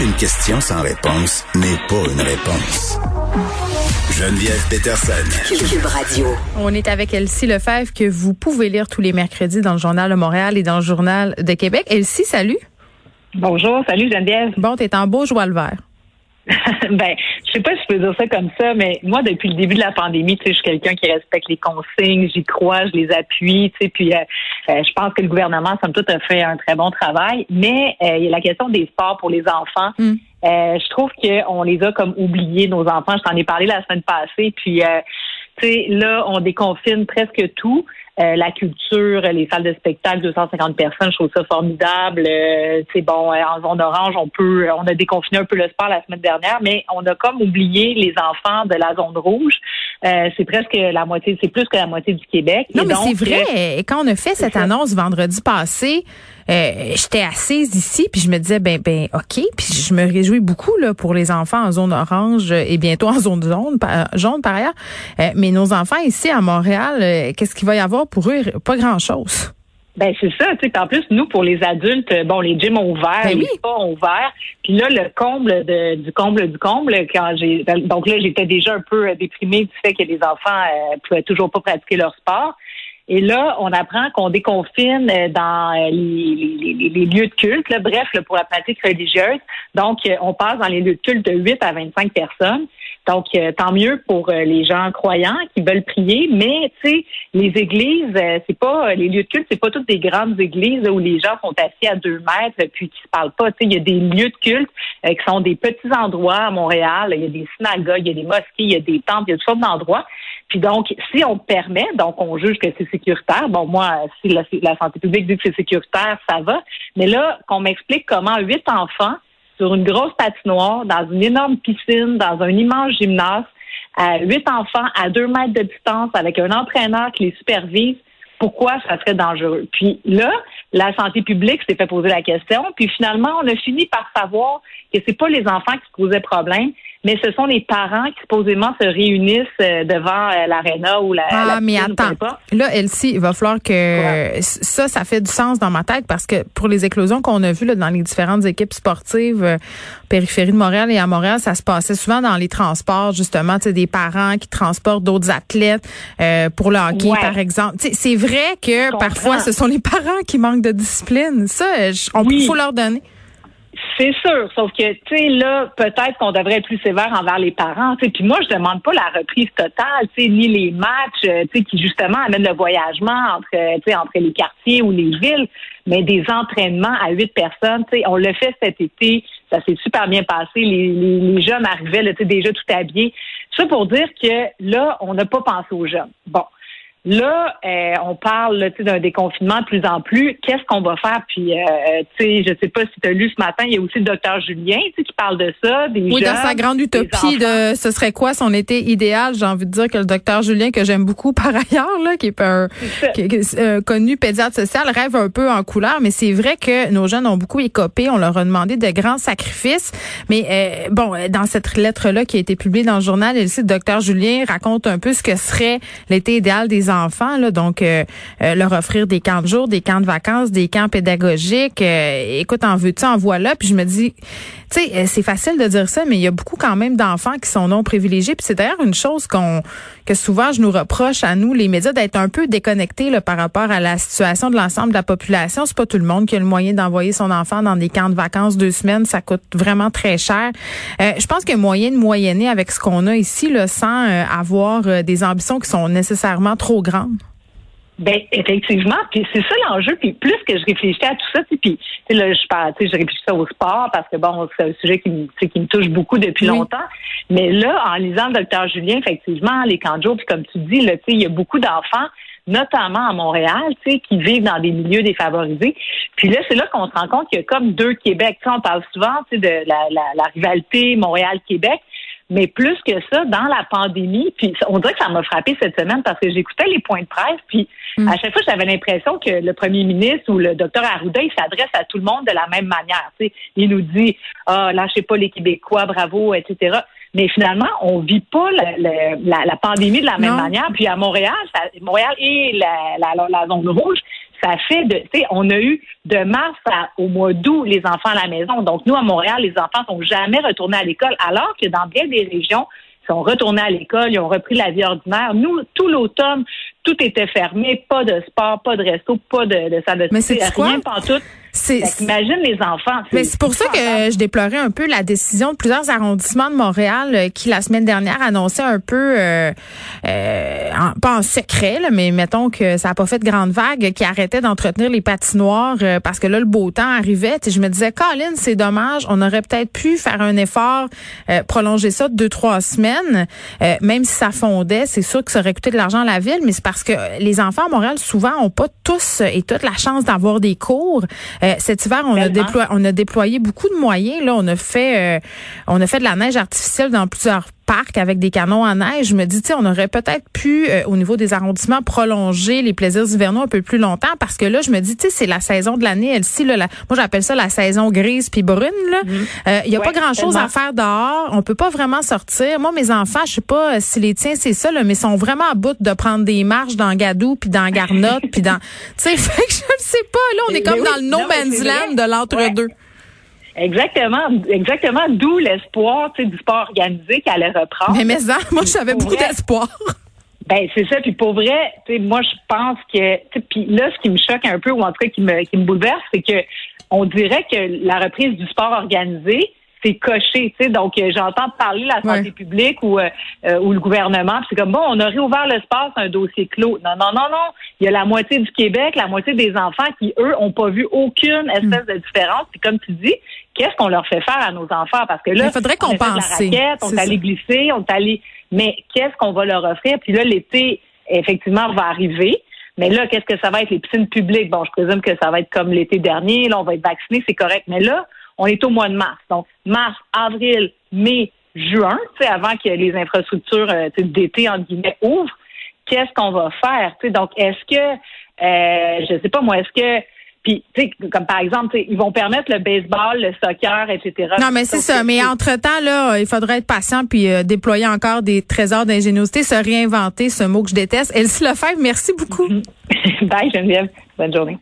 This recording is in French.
une question sans réponse n'est pas une réponse. Geneviève Peterson. Cube Radio. On est avec Elsie Lefebvre que vous pouvez lire tous les mercredis dans le Journal de Montréal et dans le Journal de Québec. Elsie, salut. Bonjour, salut Geneviève. Bon, t'es en beau joie le vert. ben, je sais pas si je peux dire ça comme ça, mais moi, depuis le début de la pandémie, tu sais, je suis quelqu'un qui respecte les consignes, j'y crois, je les appuie, tu sais, puis euh, euh, je pense que le gouvernement, somme toute, a fait un très bon travail. Mais euh, il y a la question des sports pour les enfants. Mm. je trouve qu'on les a comme oubliés, nos enfants. Je t'en ai parlé la semaine passée, puis tu sais, là, on déconfine presque tout. Euh, la culture, les salles de spectacle, 250 personnes, je trouve ça formidable. Euh, c'est bon, euh, en zone orange, on peut, on a déconfiné un peu le sport la semaine dernière, mais on a comme oublié les enfants de la zone rouge. C'est presque la moitié, c'est plus que la moitié du Québec. Non, mais c'est vrai. Quand on a fait cette annonce vendredi passé, euh, j'étais assise ici puis je me disais ben ben ok puis je me réjouis beaucoup là pour les enfants en zone orange et bientôt en zone jaune jaune par ailleurs euh, mais nos enfants ici à Montréal euh, qu'est-ce qu'il va y avoir pour eux? Pas grand chose ben c'est ça, tu sais. En plus, nous pour les adultes, bon, les gyms ont ouvert, ben les spas ont ouvert. Puis là, le comble de, du comble du comble, quand j'ai donc là, j'étais déjà un peu déprimée du fait que les enfants euh, pouvaient toujours pas pratiquer leur sport. Et là, on apprend qu'on déconfine euh, dans euh, les, lieux de culte, bref, pour la pratique religieuse. Donc, euh, on passe dans les lieux de culte de 8 à 25 personnes. Donc, tant mieux pour les gens croyants qui veulent prier, mais tu sais, les églises, c'est pas les lieux de culte, c'est pas toutes des grandes églises où les gens sont assis à deux mètres puis qui se parlent pas. Tu sais, il y a des lieux de culte qui sont des petits endroits à Montréal. Il y a des synagogues, il y a des mosquées, il y a des temples, il y a toutes sortes d'endroits. Puis donc, si on permet, donc on juge que c'est sécuritaire. Bon, moi, si la, santé publique dit que c'est sécuritaire, ça va. Mais là, qu'on m'explique comment huit enfants sur une grosse patinoire, dans une énorme piscine, dans un immense gymnase, huit enfants à deux mètres de distance avec un entraîneur qui les supervise, pourquoi? Ça serait dangereux. Puis là, la santé publique s'est fait poser la question, puis finalement, on a fini par savoir que c'est pas les enfants qui causaient problème, mais ce sont les parents qui supposément se réunissent euh, devant euh, l'aréna ou la. Ah, mais attends. Là, Elsie, il va falloir que ça, ça fait du sens dans ma tête parce que pour les éclosions qu'on a vues là, dans les différentes équipes sportives, euh, périphérie de Montréal et à Montréal, ça se passait souvent dans les transports, justement, des parents qui transportent d'autres athlètes pour le hockey, par exemple. C'est vrai que parfois, ce sont les parents qui manquent de discipline. Ça, on peut faut leur donner. C'est sûr, sauf que tu sais là, peut-être qu'on devrait être plus sévère envers les parents. Puis moi, je demande pas la reprise totale, tu sais, ni les matchs, euh, tu sais, qui justement amènent le voyagement entre, euh, tu sais, entre les quartiers ou les villes, mais des entraînements à huit personnes. Tu sais, on le fait cet été, ça s'est super bien passé. Les, les, jeunes arrivaient, tu sais, déjà tout habillés. Ça pour dire que là, on n'a pas pensé aux jeunes. Bon. Là, euh, on parle d'un déconfinement de plus en plus. Qu'est-ce qu'on va faire? Puis, euh, tu sais, je sais pas si tu as lu ce matin, il y a aussi le docteur Julien qui parle de ça. Des oui, dans sa grande utopie de ce serait quoi son été idéal, j'ai envie de dire que le docteur Julien, que j'aime beaucoup par ailleurs, là, qui est un euh, connu pédiatre social, rêve un peu en couleur. Mais c'est vrai que nos jeunes ont beaucoup écopé. On leur a demandé de grands sacrifices. Mais bon, dans cette lettre-là qui a été publiée dans le journal, le docteur Julien raconte un peu ce que serait l'été idéal des enfants, là, donc euh, euh, leur offrir des camps de jour, des camps de vacances, des camps pédagogiques. Euh, écoute, en veux-tu, en voilà. Puis je me dis, tu sais, c'est facile de dire ça, mais il y a beaucoup quand même d'enfants qui sont non privilégiés. Puis c'est d'ailleurs une chose qu'on que souvent je nous reproche à nous, les médias, d'être un peu déconnectés là, par rapport à la situation de l'ensemble de la population. C'est pas tout le monde qui a le moyen d'envoyer son enfant dans des camps de vacances deux semaines. Ça coûte vraiment très cher. je pense qu'il y a moyen de moyenner avec ce qu'on a ici, là, sans avoir des ambitions qui sont nécessairement trop grande. Ben effectivement, puis c'est ça l'enjeu. Puis plus que je réfléchissais à tout ça, puis là je parle, je réfléchissais au sport parce que bon, c'est un sujet qui me, qui me touche beaucoup depuis longtemps. Mais là, en lisant le docteur Julien, effectivement, les camps de jour, puis comme tu dis, là, il y a beaucoup d'enfants notamment à Montréal, tu sais, qui vivent dans des milieux défavorisés. Puis là, c'est là qu'on se rend compte qu'il y a comme deux Québec. Tu on parle souvent, tu sais, de la, la, la rivalité Montréal-Québec. Mais plus que ça, dans la pandémie, puis on dirait que ça m'a frappé cette semaine parce que j'écoutais les points de presse, puis mm. à chaque fois, j'avais l'impression que le premier ministre ou le docteur Arruda, il s'adresse à tout le monde de la même manière. Tu sais. Il nous dit Ah, lâchez pas les Québécois, bravo, etc. Mais finalement, on vit pas la, la, la pandémie de la même manière. Puis à Montréal, ça, Montréal et la, la, la zone rouge, ça fait de, tu sais, on a eu de mars au mois d'août les enfants à la maison. Donc, nous, à Montréal, les enfants sont jamais retournés à l'école, alors que dans bien des régions, ils sont retournés à l'école, ils ont repris la vie ordinaire. Nous, tout l'automne, tout était fermé, pas de sport, pas de resto, pas de, de salle de Mais c'est rien tout. C'est, imagine les enfants. Mais c'est pour ça que je déplorais un peu la décision de plusieurs arrondissements de Montréal euh, qui la semaine dernière annonçaient un peu, euh, euh, pas en secret, mais mettons que ça a pas fait de grande vague, qui arrêtait d'entretenir les patinoires parce que là le beau temps arrivait. je me disais, Colin, c'est dommage, on aurait peut-être pu faire un effort, prolonger ça de deux trois semaines, même si ça fondait. C'est sûr que ça aurait coûté de l'argent à la ville, mais c'est parce que les enfants à Montréal souvent ont pas tous et toute la chance d'avoir des cours. Euh, cet hiver, on a, déployé, on a déployé beaucoup de moyens. Là, on a fait, euh, on a fait de la neige artificielle dans plusieurs parcs avec des canons à neige. Je me dis, tu on aurait peut-être pu, euh, au niveau des arrondissements, prolonger les plaisirs hivernaux un peu plus longtemps parce que là, je me dis, tu sais, c'est la saison de l'année, elle-ci. Là, moi, j'appelle ça la saison grise puis brune. Mhm. Il y a pas grand-chose à faire dehors. On peut pas vraiment sortir. Moi, mes enfants, je sais pas si les tiens, c'est ça, là, mais sont vraiment à bout de prendre des marches dans Gadou puis dans Garnotte puis dans... Tu sais, je ne sais pas. Là, on est comme dans le no man's land de l'entre-deux. Exactement, exactement. D'où l'espoir du sport organisé qui allait reprendre. Mais, mais ça, moi, j'avais beaucoup d'espoir. Ben c'est ça. Puis pour vrai, moi je pense que, puis là, ce qui me choque un peu ou en tout cas qui me qui me bouleverse, c'est que on dirait que la reprise du sport organisé, c'est coché, tu sais. Donc, euh, j'entends parler de la santé publique ou, euh, euh, ou le gouvernement. C'est comme, bon, on a réouvert l'espace, un dossier clos. Non, non, non, non. Il y a la moitié du Québec, la moitié des enfants qui, eux, ont pas vu aucune espèce de différence. Puis comme tu dis, qu'est-ce qu'on leur fait faire à nos enfants? Parce que là, il faudrait qu'on pense. On est allé glisser, on est allé... Mais qu'est-ce qu'on va leur offrir? Puis là, l'été, effectivement, va arriver. Mais là, qu'est-ce que ça va être? Les piscines publiques, bon, je présume que ça va être comme l'été dernier. Là, on va être vacciné, c'est correct. Mais là, on est au mois de mars. Donc, mars, avril, mai, juin, avant que les infrastructures euh, d'été, en guillemets, ouvrent, qu'est-ce qu'on va faire? Donc, est-ce que, euh, je sais pas moi, est-ce que puis, tu sais, comme par exemple, ils vont permettre le baseball, le soccer, etc. Non, mais c'est ça. Mais entre-temps, là, il faudrait être patient puis euh, déployer encore des trésors d'ingéniosité, se réinventer, ce mot que je déteste. Elsie Lefebvre, merci beaucoup. Bye, Geneviève. Bonne journée.